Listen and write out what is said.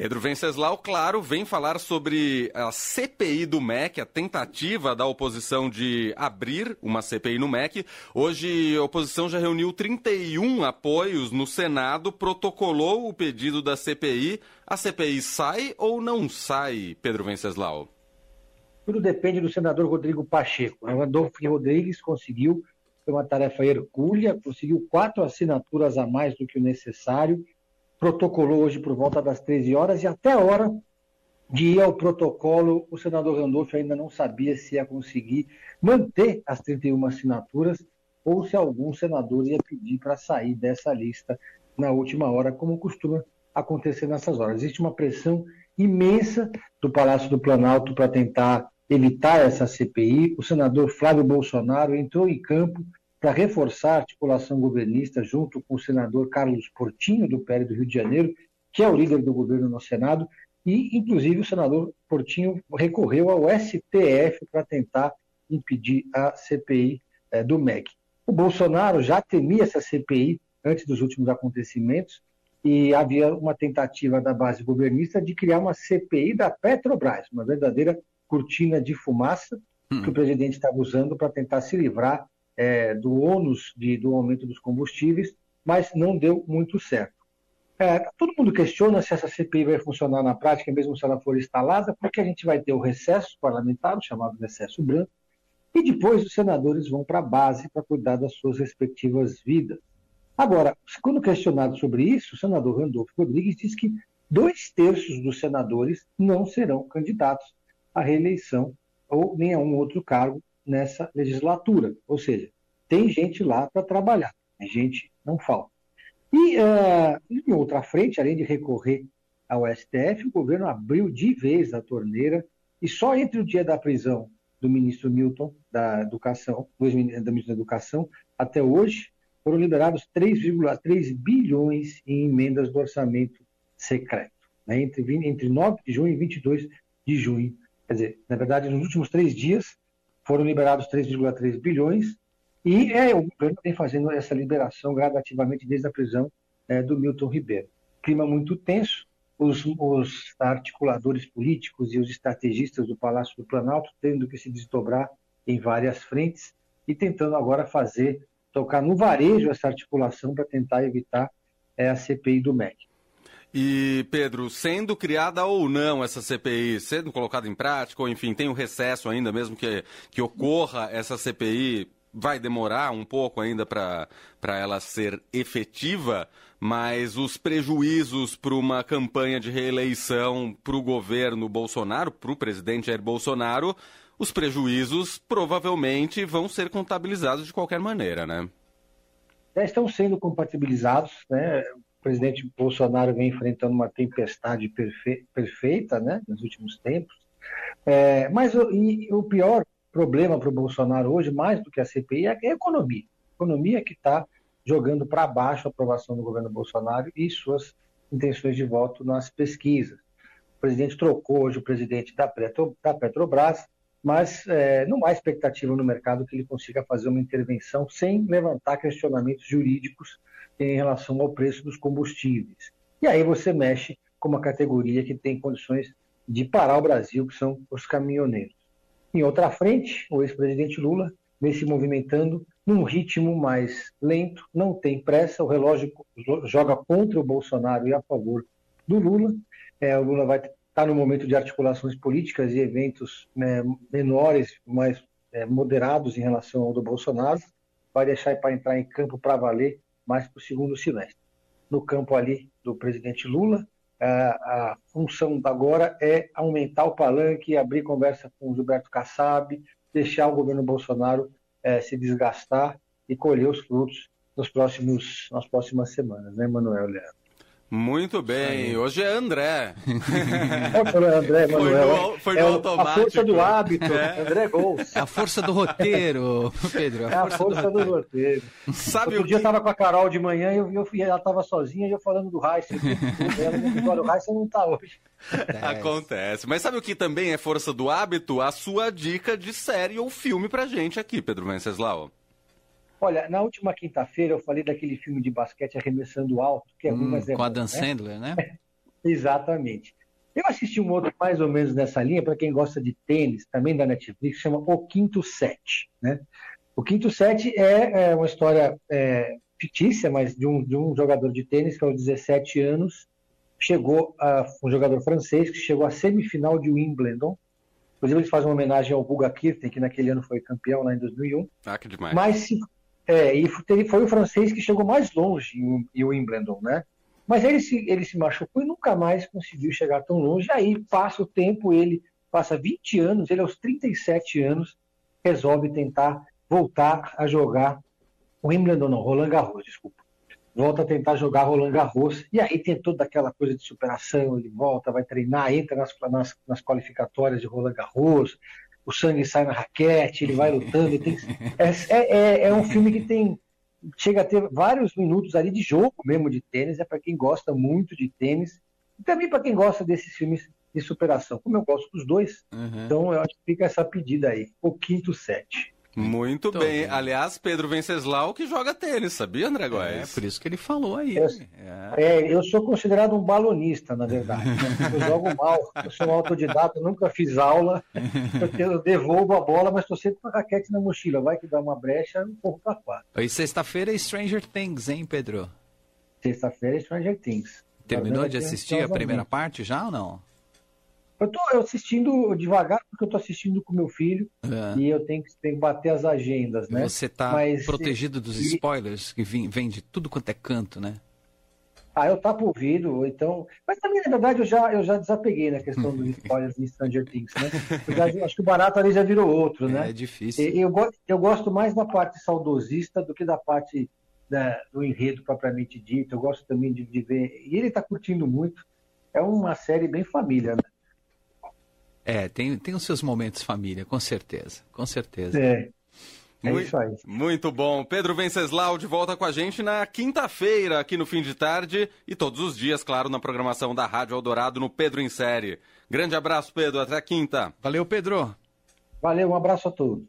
Pedro Venceslau, claro, vem falar sobre a CPI do MEC, a tentativa da oposição de abrir uma CPI no MEC. Hoje a oposição já reuniu 31 apoios no Senado, protocolou o pedido da CPI. A CPI sai ou não sai, Pedro Venceslau? Tudo depende do senador Rodrigo Pacheco. O Adolfo Rodrigues conseguiu, foi uma tarefa hercúlea, conseguiu quatro assinaturas a mais do que o necessário protocolou hoje por volta das 13 horas e até a hora de ir ao protocolo, o senador Randolph ainda não sabia se ia conseguir manter as 31 assinaturas ou se algum senador ia pedir para sair dessa lista na última hora, como costuma acontecer nessas horas. Existe uma pressão imensa do Palácio do Planalto para tentar evitar essa CPI. O senador Flávio Bolsonaro entrou em campo para reforçar a articulação governista junto com o senador Carlos Portinho, do PL do Rio de Janeiro, que é o líder do governo no Senado, e, inclusive, o senador Portinho recorreu ao STF para tentar impedir a CPI eh, do MEC. O Bolsonaro já temia essa CPI antes dos últimos acontecimentos e havia uma tentativa da base governista de criar uma CPI da Petrobras, uma verdadeira cortina de fumaça hum. que o presidente estava usando para tentar se livrar é, do ônus de, do aumento dos combustíveis, mas não deu muito certo. É, todo mundo questiona se essa CPI vai funcionar na prática, mesmo se ela for instalada, porque a gente vai ter o recesso parlamentar, o chamado recesso branco, e depois os senadores vão para a base para cuidar das suas respectivas vidas. Agora, quando questionado sobre isso, o senador Randolfo Rodrigues diz que dois terços dos senadores não serão candidatos à reeleição ou nem a um outro cargo nessa legislatura. Ou seja, tem gente lá para trabalhar, gente não falta. E uh, em outra frente, além de recorrer ao STF, o governo abriu de vez a torneira e só entre o dia da prisão do ministro Milton da Educação, do ministro da Educação, até hoje, foram liberados 3,3 bilhões em emendas do orçamento secreto, né, entre, entre 9 de junho e 22 de junho. Quer dizer, na verdade, nos últimos três dias, foram liberados 3,3 bilhões e é, o governo vem fazendo essa liberação gradativamente desde a prisão é, do Milton Ribeiro. Clima muito tenso, os, os, articuladores políticos e os estrategistas do Palácio do Planalto tendo que se desdobrar em várias frentes e tentando agora fazer, tocar no varejo essa articulação para tentar evitar é, a CPI do MEC. E, Pedro, sendo criada ou não essa CPI, sendo colocada em prática, ou enfim, tem um recesso ainda, mesmo que, que ocorra essa CPI, vai demorar um pouco ainda para ela ser efetiva, mas os prejuízos para uma campanha de reeleição para o governo Bolsonaro, para o presidente Jair Bolsonaro, os prejuízos provavelmente vão ser contabilizados de qualquer maneira, né? Já estão sendo compatibilizados, né? Presidente Bolsonaro vem enfrentando uma tempestade perfe perfeita né, nos últimos tempos. É, mas o, e, o pior problema para o Bolsonaro hoje, mais do que a CPI, é a economia. A economia que está jogando para baixo a aprovação do governo Bolsonaro e suas intenções de voto nas pesquisas. O presidente trocou hoje o presidente da, Petro, da Petrobras, mas é, não há expectativa no mercado que ele consiga fazer uma intervenção sem levantar questionamentos jurídicos em relação ao preço dos combustíveis. E aí você mexe com uma categoria que tem condições de parar o Brasil, que são os caminhoneiros. Em outra frente, o ex-presidente Lula vem se movimentando num ritmo mais lento, não tem pressa, o relógio joga contra o Bolsonaro e a favor do Lula. É, o Lula vai estar tá no momento de articulações políticas e eventos né, menores, mais é, moderados em relação ao do Bolsonaro, vai deixar para entrar em campo para valer mais para o segundo semestre. No campo ali do presidente Lula, a, função agora é aumentar o palanque, abrir conversa com o Gilberto Kassab, deixar o governo Bolsonaro é, se desgastar e colher os frutos nos próximos, nas próximas semanas, né, Manuel Leandro? Muito bem, hoje é André. É André, Manuel. Foi no, foi no é automático. A força do hábito, é. André Gols. É a força do roteiro, Pedro. É a força, é a força do, do, roteiro. Sabe Outro o dia eu tava com a Carol de manhã e eu, eu, ela tava sozinha e eu falando do Heisen. o Heisen não tá hoje. Acontece. Acontece. Mas sabe o que também é força do hábito? A sua dica de série ou filme pra gente aqui, Pedro Venceslau. Olha, na última quinta-feira eu falei daquele filme de basquete Arremessando Alto, que é hum, mas é Com a Dan né? Sandler, né? Exatamente. Eu assisti um outro mais ou menos nessa linha, para quem gosta de tênis, também da Netflix, chama O Quinto Set. Né? O Quinto Set é, é uma história é, fictícia, mas de um, de um jogador de tênis que aos 17 anos chegou a um jogador francês que chegou à semifinal de Wimbledon. Inclusive, eles fazem uma homenagem ao Guga Kirten, que naquele ano foi campeão lá em 2001. Ah, que demais. Mas se, é, e foi o francês que chegou mais longe em, em Wimbledon, né? Mas ele se, ele se machucou e nunca mais conseguiu chegar tão longe. Aí passa o tempo, ele passa 20 anos, ele aos 37 anos resolve tentar voltar a jogar Wimbledon, não, Roland Garros, desculpa. Volta a tentar jogar Roland Garros, e aí tem toda aquela coisa de superação, ele volta, vai treinar, entra nas, nas, nas qualificatórias de Roland Garros, o sangue sai na raquete, ele vai lutando. Tem... É, é, é, é um filme que tem chega a ter vários minutos ali de jogo mesmo de tênis, é para quem gosta muito de tênis, e também para quem gosta desses filmes de superação, como eu gosto dos dois. Uhum. Então eu acho que fica essa pedida aí, o quinto set. Muito Tô bem. bem. Aliás, Pedro Venceslau que joga tênis, sabia, André Góes? É, por isso que ele falou aí. Eu, é. é. eu sou considerado um balonista, na verdade. eu jogo mal, eu sou um autodidata, nunca fiz aula, eu devolvo a bola, mas estou sempre com a raquete na mochila. Vai que dá uma brecha, eu corro para quatro. E sexta-feira é Stranger Things, hein, Pedro? Sexta-feira é Stranger Things. Terminou de assistir a primeira parte já ou não? Eu tô assistindo devagar porque eu tô assistindo com meu filho é. e eu tenho que, tenho que bater as agendas, né? Você tá Mas, protegido dos spoilers que vem, vem de tudo quanto é canto, né? Ah, eu tapo o ouvido, então. Mas também, na verdade, eu já, eu já desapeguei na questão dos spoilers em Stranger Things, né? Já, acho que o barato ali já virou outro, né? É difícil. Eu, eu gosto mais da parte saudosista do que da parte da, do enredo propriamente dito. Eu gosto também de, de ver. E ele tá curtindo muito. É uma série bem família, né? É, tem, tem os seus momentos família, com certeza, com certeza. É. É muito, isso aí. Muito bom. Pedro Venceslau de volta com a gente na quinta-feira, aqui no fim de tarde, e todos os dias, claro, na programação da Rádio Eldorado no Pedro em Série. Grande abraço, Pedro. Até a quinta. Valeu, Pedro. Valeu, um abraço a todos.